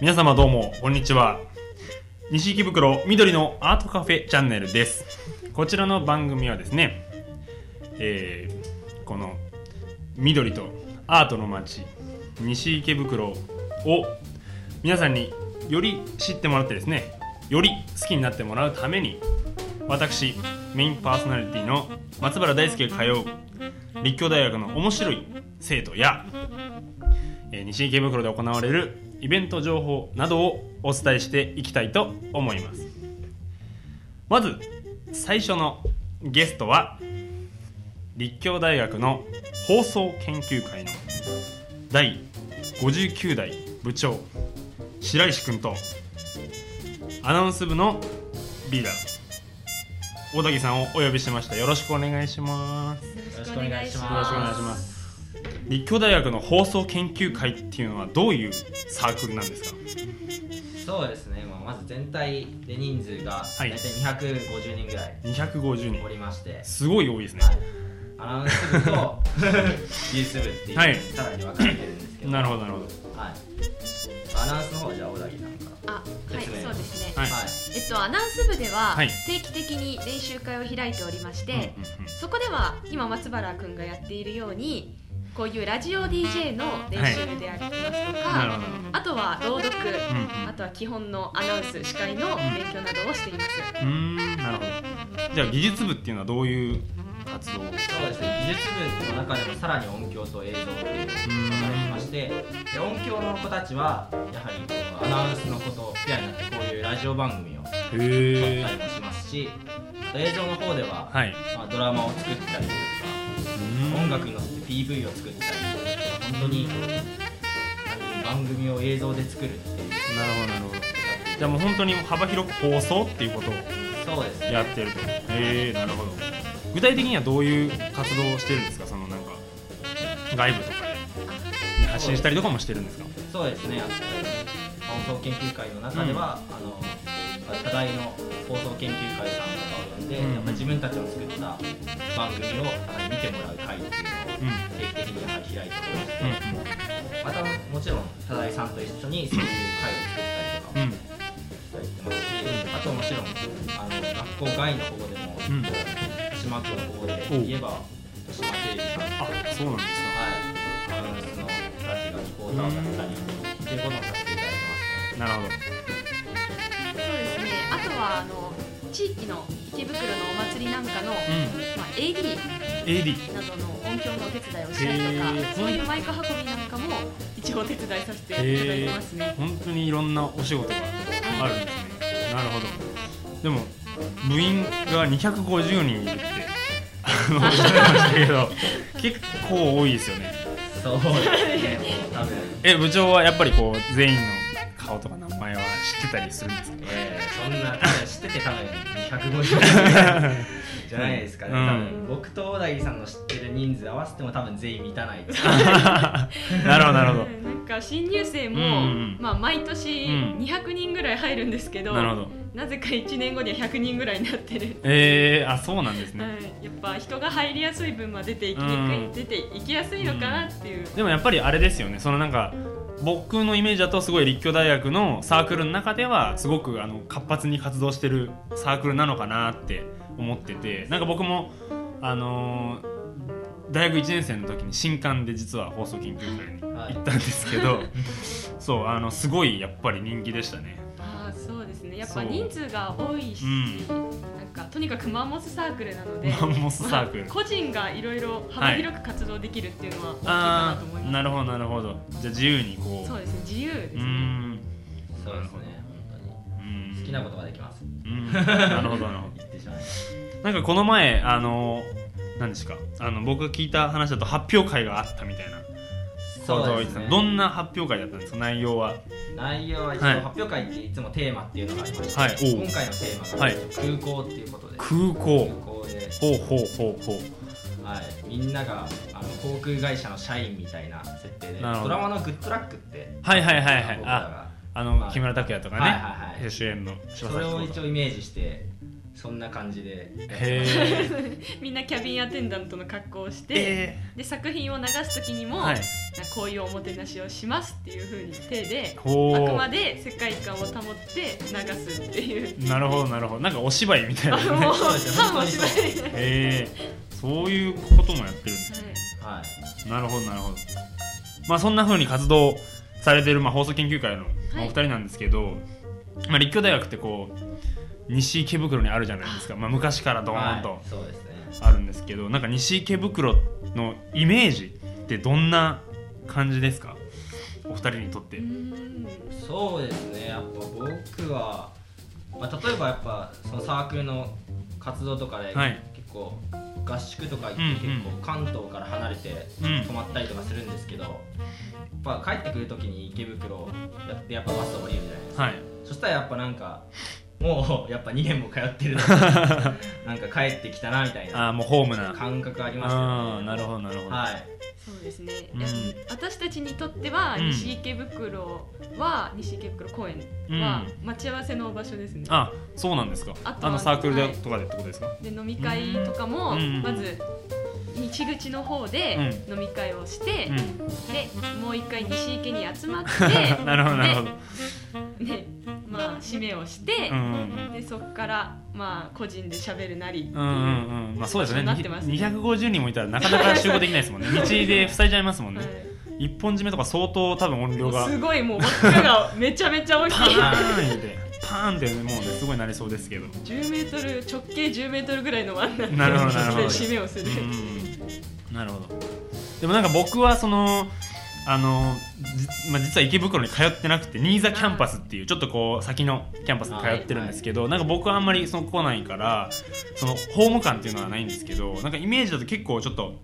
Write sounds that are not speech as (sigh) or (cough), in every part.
皆様どうもこんにちは。西池袋緑のアートカフェチャンネルです。こちらの番組はですね、えーこの緑とアートの街西池袋を皆さんにより知ってもらってですねより好きになってもらうために私メインパーソナリティの松原大輔が通う立教大学の面白い生徒や、えー西池袋で行われるイベント情報などをお伝えしていきたいと思います。まず最初のゲストは立教大学の放送研究会の第59代部長白石君とアナウンス部のリーダー大竹さんをお呼びしました。よろしくお願いします。よろしくお願いします。立教大学の放送研究会っていうのはどういうサークルなんですか？そうですね、まあ、まず全体で人数がはい。大体250人ぐらい250人。おりまして、すごい多いですね。はい。アナウンス部と技術部っていう、はい。さらに分かれてるんですけど。なるほどなるほど。はい、アナウンスの方じゃあ小崎さんか。あ、はい、説明そうですね。はい。らはい。えっとアナウンス部でははい。定期的に練習会を開いておりまして、うんうんうん。そこでは今松原くんがやっているようにこういうラジオ DJ の練習でありますとか、なるほどあとは朗読、うんうん。あとは基本のアナウンス司会の勉強などをしています。うーんなるほど。じゃあ技術部っていうのはどういう活動をそうですね技術部の中でもさらに音響と映像っていうのが分かれてましてで音響の子たちはやはりこのアナウンスのことペアになってこういうラジオ番組を撮ったりもしますしあと映像の方では、はい。まあ、ドラマを作ったりとか音楽に乗せて PV を作ったり本当に番組を映像で作るっていう。なるほどなるほどじゃあもう本当に幅広く放送っていうことをそうですね。やってると。へえなるほど。具体的にはどういう活動をしてるんですか？そのなんか外部とかで。発信したりとかもしてるんですか？そうですね。放送研究会の中では、あの課題の放送研究会さんとかを呼んで、うん。やっぱり自分たちの作った番組を見てもらう会っていう定期的に開いておりまして、うんまたもちろん多大さんと一緒にそういう会を作ったりとかうんうんやってますし、あともちろんあの学校外の方でも、うん。豊島区の方で言えば豊島テレビさんあそうなんですはい、アナウンスの人たちがリポーターをやったりっていうことをさせていただいてますなるほどそうですね。あとはあの地域の池袋のお祭りなんかの、うまあ AD ん AD などの音響のお手伝いをしたりとかそういうマイク運びなん。かも一応お手伝いさせていただいてますね。本当にいろん。なお仕事があるん。ですねなるほどでも部員が250人いるっておっしゃってましたけど結構多いですよねそうですね、多分。え部長はやっぱりこう全員の顔とか名前は知ってたりするん。ですかえー、そん。な、知ってて多分250人じゃないですかね。うん。多分。僕と小田切さんの知ってる人数合わせても多分全員満たない。(laughs) なるほどなるほど。うん。なんか新入生も、うんうんまあ、毎年うん。200人ぐらい入るんですけど、なるほど。なぜか1年後には100人ぐらいになってる、えー、あそうなんですね、はい、やっぱ人が入りやすい分は出ていきにくい、うん。出ていきやすいのかなっていう、でもやっぱりあれですよね。そのなんか僕のイメージだとすごい立教大学のサークルの中ではすごくあの活発に活動してるサークルなのかなって思っててなんか僕もあのー大学1年生の時に新刊で実は放送研究会に行ったんですけど、(laughs) そうあのすごいやっぱり人気でしたね。ああそうですね。やっぱ人数が多いし、うん。なんかとにかくマンモスサークルなのでマンモスサークル。まあ個人がいろい。ろ幅広く活動できるっていうのは大きいかなあと思います、あなるほどなるほど。じゃあ自由にこう。そうですね。自由ですね、ん。そうですね、本当に。うん好きなことができます。うん。なるほどなるほど。言ってしまいましなんかこの前あの何ですかあの僕が聞いた話だと発表会があったみたいな。そうですね。どんな発表会だったんですか？内容は。内容は一応はい。発表会っていつもテーマっていうのがありまして、はい。今回のテーマがはい。空港っていうことで、空空港港で、ほうほうほうほう。はい、みんながあの航空会社の社員みたいな設定でドラマの「グッドラック」ってはいはいはいはい。僕らがあのはい木村拓哉とかね、はいはいはい。主演の柴それを一応イメージしてそんな感じで (laughs) みんなキャビンアテンダントの格好をして、えで作品を流す時にも、ー、はい。こういうおもてなしをしますっていう風に手でほあくまうで世界観を保って流すっていう。なるほどなるほど。なんかお芝居みたいなね。あもうそうですよ半もしないで、はいへえそういうこともやってるんですはい。なるほどなるほど。まあそんな風に活動されてる、まあ、放送研究会のまあお二人なんですけど、まあ、立教大学ってこう西池袋にあるじゃないですか、まあ、昔からドーンとあるんですけど、なんか西池袋のイメージってどんな感じですか？お二人にとって。そうですね。やっぱ僕は、まあ、例えばやっぱそのサークルの活動とかではい。結構合宿とか行ってうんうん。結構関東から離れてうん。泊まったりとかするんですけど、やっぱ帰ってくる時に池袋やってやっぱバス降りるじゃないですか、はい。そしたらやっぱなんかもうやっぱ2年も通ってる (laughs) なんか帰ってきたなみたいなああもうホームな。感覚ありますよね。なるほどなるほど、はい。そうですね、うん。私たちにとってはうん。西池袋は、西池袋公園は待ち合わせの場所ですね、あそうなんですか。あのサークルではい。とかでってことですか、で飲み会とかも、うん。まず西口の方で飲み会をして、うん。でもう一回西池に集まって (laughs) なるほどなるほど。ででまあ締めをしてう、ん。うんでそこからまあ個人で喋るなりっていう、うんうんうん。まあそうですよね。ね。250人もいたらなかなか集合できないですもんね。(laughs) 道で塞いじゃいますもんね、はい。一本締めとか相当多分音量が。すごいもう枠が (laughs) めちゃめちゃ大きい。パーンってパーンってもうねすごいなりそうですけど。10メートル直径10メートルぐらいの輪になってなるほどなるほど。締めをする、うんなるほど。でもなんか僕はそのあのじ、まあ、実は池袋に通ってなくて新座キャンパスっていうちょっとこう先のキャンパスに通ってるんですけど、なんか僕はあんまりその来ないからそのホーム感っていうのはないんですけどなんかイメージだと結構ちょっと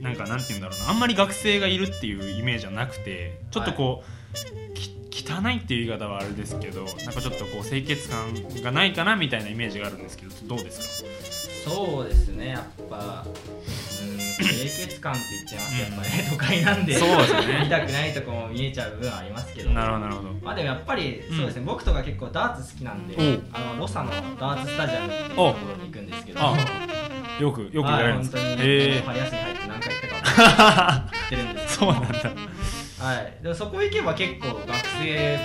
なんかなんて言うんだろうなあんまり学生がいるっていうイメージはなくてちょっとこう、き汚いっていう言い方はあれですけどなんかちょっとこう清潔感がないかなみたいなイメージがあるんですけどどうですそうですねやっぱうん清潔感って言っちゃいます。やっぱね都会なんでそうですよね。見たくないとこも見えちゃう部分はありますけど。かなるほどなるほど。まあでもやっぱりうん。そうですね、僕とか結構ダーツ好きなんで、あのロサのダーツスタジアムっていうところに行くんですけど。あよくよく言われるんですかはい本当に、へ春休み入って何回行ったかってるんです (laughs) そうなんだ。はい、でもそこ行けば結構学生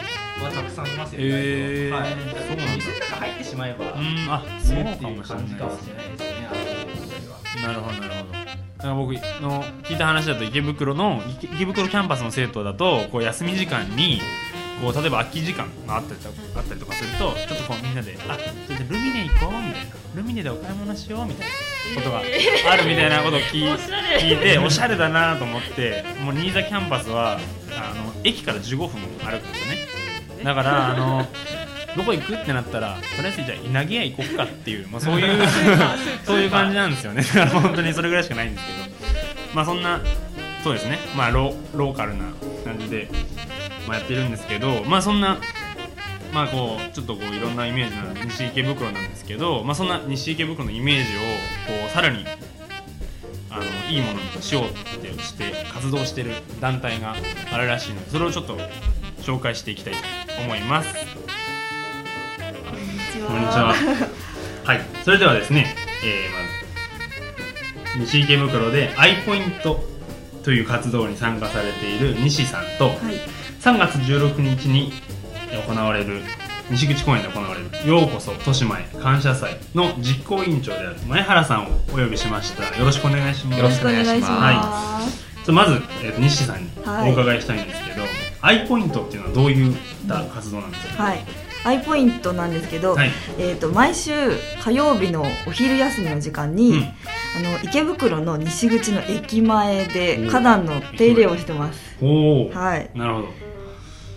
はたくさんいますよ、へー。はい、そうなんだ。店の中入ってしまえば、うん。あそうかもしれない感じかもしれないですね。なるほどなるほどだから僕の聞いた話だと池袋の池池袋キャンパスの生徒だとこう休み時間にこう例えば空き時間があったりとあったりとかするとちょっとこうみんなで「あそれでルミネ行こう」みたいな「ルミネでお買い物しよう」みたいなことがあるみたいなことを聞聞いておしゃれだなと思ってもう新座キャンパスはあの駅から15分歩くんですよね。だからあのどこ行くってなったらとりあえずじゃあ稲毛屋行こうかっていう、まあ、そういう (laughs) そういう感じ。なんですよね。だから本当にそれぐらいしかないんですけど。まあそんなそうですね。まあロローカルな感じで、まあ、やってるんですけどまあそんなまあこうちょっとこういろんなイメージの西池袋なんですけど、まあ、そんな西池袋のイメージをこうさらにあのいいものにしようってして活動してる団体があるらしいのでそれをちょっと紹介していきたいと思います。こんにちは。はい、それではですね、えー、まず西池袋でアイポイントという活動に参加されている西さんと、はい、3月16日に行われる西口公園で行われる「ようこそ豊島へ感謝祭」の実行委員長である前原さんをお呼びしました。よろしくお願いします。よろしくお願いします。はちょまず、えーと西さんにはいお伺いしたいんですけど、アイポイントっていうのはどういった活動なんですか、はい、アイポイントなんですけど、はい。えっ、と毎週火曜日のお昼休みの時間に、うん。あの池袋の西口の駅前でお花壇の手入れをしてます。はい。なるほど。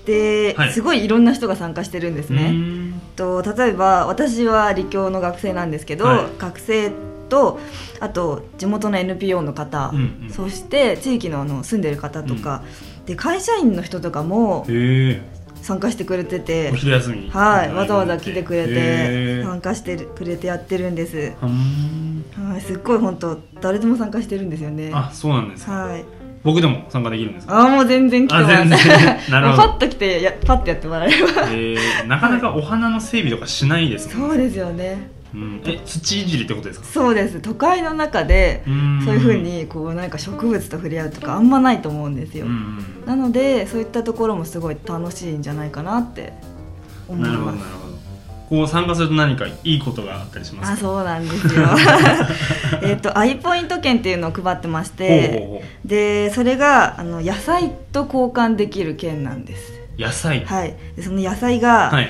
で、はい。すごいいろんな人が参加してるんですね。ん。と例えば私は理教の学生なんですけど、はい。学生とあと地元の NPO の方、うんうん。そして地域のあの住んでる方とか、で会社員の人とかも参加してくれてて。お昼休み。にはい、わざわざ来てくれへてー参加してくれてやってるんです。はい、すっごい本当誰でも参加してるんですよね。あそうなんですか、はい。僕でも参加できるんですかあーもう全然来て全然。(laughs) なるほど。パッと来てやパッとやってもらえれば。え。ー、なかなかお花の整備とかしないですもんそうですよね。うん、え土いじりってことですか？そうです。都会の中でうん。そういうふうにこうなんか植物と触れ合うとかあんまないと思うんですよ、うんなのでそういったところもすごい楽しいんじゃないかなって思いなるほどますなるほど。こう参加すると何かいいことがあったりしますか？あそうなんですよ。(laughs) えっとアイポイント券っていうのを配ってましてでそれがあの野菜と交換できる券なんです。う野菜。はい。でその野菜が、はい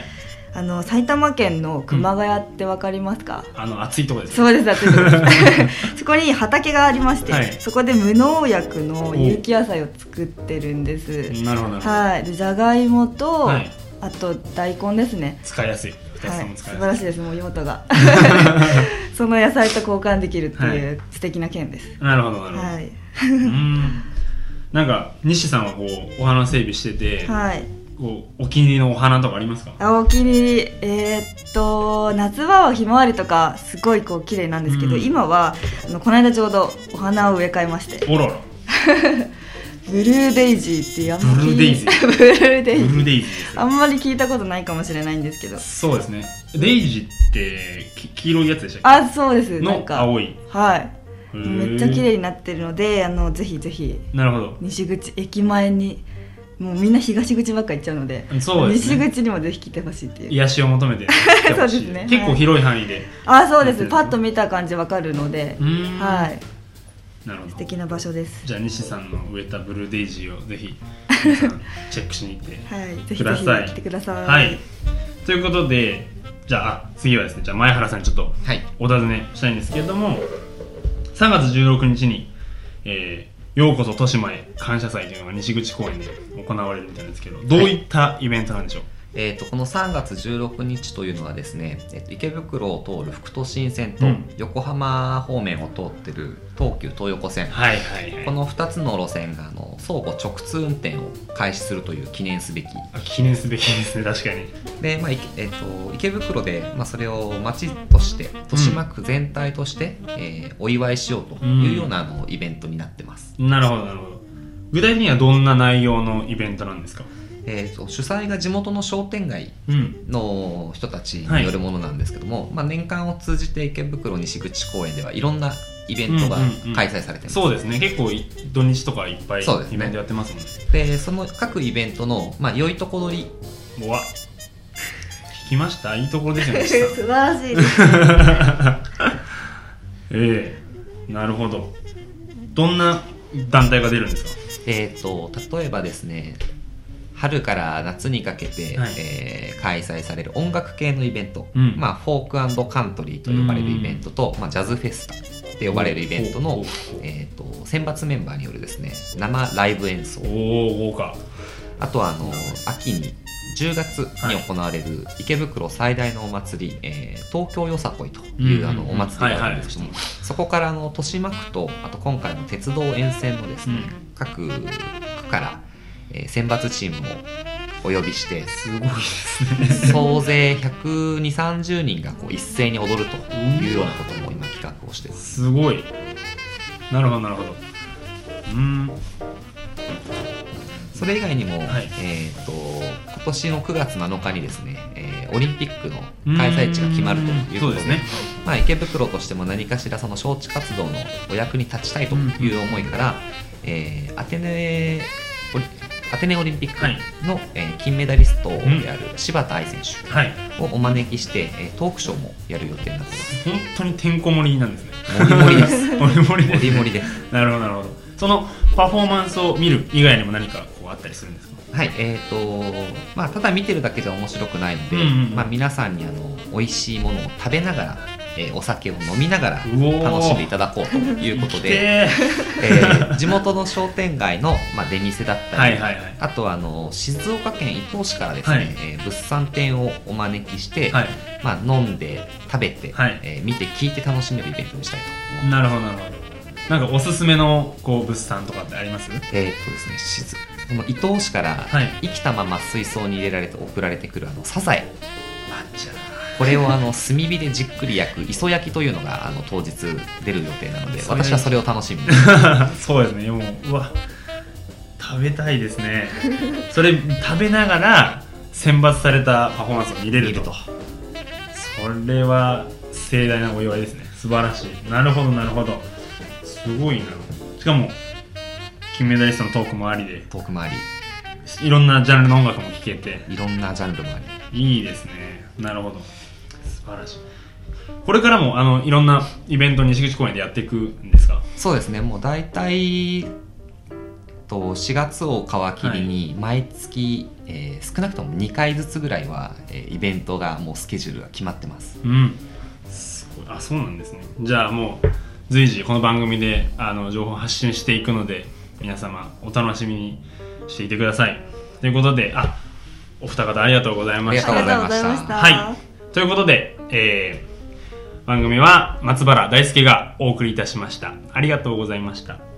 あの埼玉県の熊谷ってわかりますか、あの暑いとこですね。そうです暑いとこです。(laughs) そこに畑がありまして、はい。そこで無農薬の有機野菜を作ってるんです。なるほどなるほど。はい。でじゃがいもと、はい。あと大根ですね。使いやすい。はい。素晴らしいです。もう妹が。(laughs) その野菜と交換できるっていう素敵な件です。なるほどなるほど、はい、うん。なんか西さんはこうお花整備してて、はい、お気に入りのお花とかありますか？あお気に入り。えーっと夏場はひまわりとかすごいこう綺麗なんですけど、うん。今はあのこの間ちょうどお花を植え替えまして。おろろ (laughs) ブルーデイジーっていうあんま (laughs) ブルーデイジー。ブルーデイジー。ブルーデイジーあんまり聞いたことないかもしれないんですけど。そうですね。デイジーってき黄色いやつでしたっあそうです。なんか。青い。はい。めっちゃ綺麗になってるのであのぜひぜひ。なるほど。西口駅前にもうみんな東口ばっか行っちゃうのでそうですね。西口にもぜひ来てほしいっていう。癒しを求めて来てほしい。(laughs) そうですね。結構広い範囲で、あそうです。そうですねパッと見た感じわかるのではい。なるほど。素敵な場所です。じゃあ西さんの植えたブルーデイジーをぜひ皆さんチェックしに行ってはい。ぜひぜひください。来てください。はい。ということでじゃああ次はですね。じゃあ前原さんにちょっとはい。お尋ねしたいんですけれども3月16日に、えーようこそ豊島へ。感謝祭というのが西口公園で行われるみたいなんですけどどういったイベントなんでしょう、えー、とこの3月16日というのはですね、えーと池袋を通る副都心線とうん。横浜方面を通ってる東急東横線、はいはいはい。この2つの路線があの相互直通運転を開始するという記念すべき。あ記念すべきですね確かに。で、まあいえー、と池袋で、まあ、それを街として豊島区全体として、えーお祝いしようというようなあのイベントになってます、なるほどなるほど。具体的にはどんな内容のイベントなんですか？えー、と主催が地元の商店街うん。の人たちによるものなんですけども、まあ、年間を通じて池袋西口公園ではいろんなイベントがうんうんうん。開催されてます、そうですね。結構い土日とかいっぱいイベントやってますもんね。でその各イベントの、まあ、良いとこ取り。うわ。聞きました？いいところですよね素晴らしいです (laughs) ええ。なるほど。どんな団体が出るんですか？えー、と例えばですね春から夏にかけて、はい。えー開催される音楽系のイベント、うん。まあ、フォークカントリーと呼ばれるイベントと、まあ、ジャズフェスタって呼ばれるイベントのえー、と選抜メンバーによるですね生ライブ演奏。おお豪華。あとはあの秋に10月に行われる池袋最大のお祭り、えー東京よさこいという、うんあのお祭りがあるんですけどそこからあの豊島区とあと今回の鉄道沿線のですね、うん。各区から、えー選抜チームをお呼びしてすごいですね。総勢12030人がこう一斉に踊るというようなことも今企画をして。す。すごい。なるほどなるほど。うーん。それ以外にも、はい。えー、と今年の9月7日にですね、えーオリンピックの開催地が決まるということでね。まあ、池袋としても何かしらその招致活動のお役に立ちたいという思いから、えーアテネアテネオリンピックの、えー金メダリストである柴田愛選手はい。をお招きして、えートークショーもやる予定になってます。本当にてんこ盛りなんですね。もりも (laughs) りです。盛り盛りもです。りもりです。なるほどなるほど。そのパフォーマンスを見る以外にも何かこうあったりするんですか？はい、えーとまあ、ただ見てるだけじゃ面白くないので、うんうん。まあ、皆さんにあの美味しいものを食べながら、えーお酒を飲みながら楽しんでいただこうということで、でえー地元の商店街の、まあ、出店だったり、はいはいはい。あとはあの静岡県伊東市からですね、はい。えー物産展をお招きして、はい。まあ、飲んで食べて、はい。えー見て聞いて楽しめるイベントにしたいと思います。なるほどなるほど。なんかおすすめのこう物産とかってあります？えーっとですね、静この伊東市からはい。生きたまま水槽に入れられて送られてくるあのサザエこれをあの炭火でじっくり焼く磯焼きというのがあの当日出る予定なので私はそれを楽しみに。(laughs) そうですね。もううわ食べたいですね。(laughs) それ食べながら選抜されたパフォーマンスを見れると。それは盛大なお祝いですね。素晴らしい。なるほどなるほど。すごいな。しかも金メダリストのトークもありで。トークもあり。いろんなジャンルの音楽も聴けて。いろんなジャンルもあり。いいですね。なるほど素晴らしい。これからもあのいろんなイベント西口公園でやっていくんですか？そうですね。もう大体と4月を皮切りに毎月、えー少なくとも2回ずつぐらいは、えーイベントがもうスケジュールが決まってます。うん。すごい。あそうなんですね。じゃあもう随時この番組であの情報を発信していくので皆様お楽しみにしていてください。ということであお二方ありがとうございました。ありがとうございました。はいということで、えー番組は松原大輔がお送りいたしました。ありがとうございました。